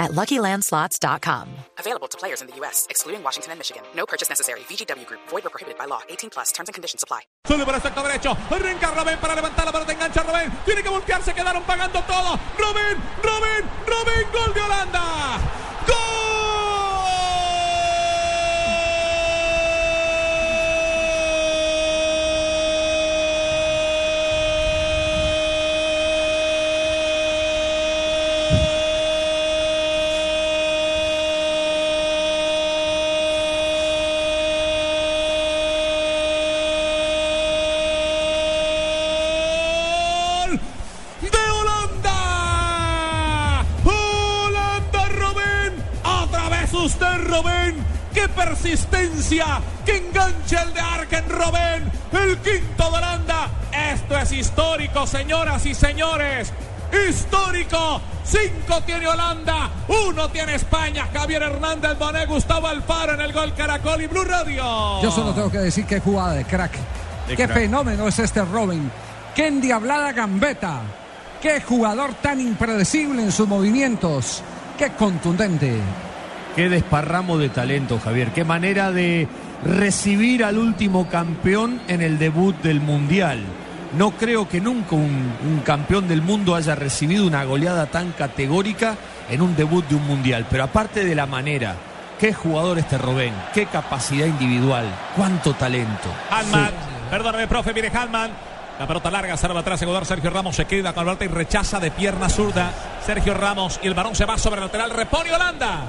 at LuckyLandSlots.com. Available to players in the U.S., excluding Washington and Michigan. No purchase necessary. VGW Group. Void or prohibited by law. 18 plus. Terms and conditions apply. Sube por el sector derecho. Arranca Robén para levantar la pelota. Engancha Robén. Tiene que voltearse. Quedaron pagando todo. Robén, Robén, Robén. Usted, Robén! ¡Qué persistencia! ¡Qué enganche el de Arken, Robén! ¡El quinto de Holanda! Esto es histórico, señoras y señores. ¡Histórico! Cinco tiene Holanda, uno tiene España. Javier Hernández Bonet, Gustavo Alfaro en el gol Caracol y Blue Radio. Yo solo tengo que decir qué jugada de crack. De qué crack. fenómeno es este Robin. Qué endiablada gambeta. Qué jugador tan impredecible en sus movimientos. Qué contundente. Qué desparramo de talento, Javier. Qué manera de recibir al último campeón en el debut del Mundial. No creo que nunca un, un campeón del mundo haya recibido una goleada tan categórica en un debut de un Mundial. Pero aparte de la manera, qué jugador este Robén, qué capacidad individual, cuánto talento. Hanman, perdóname, profe, viene Hanman. La pelota larga, salva atrás, Egodar, Sergio Ramos se queda con la pelota y rechaza de pierna zurda. Sergio Ramos y el balón se va sobre el lateral, repone Holanda.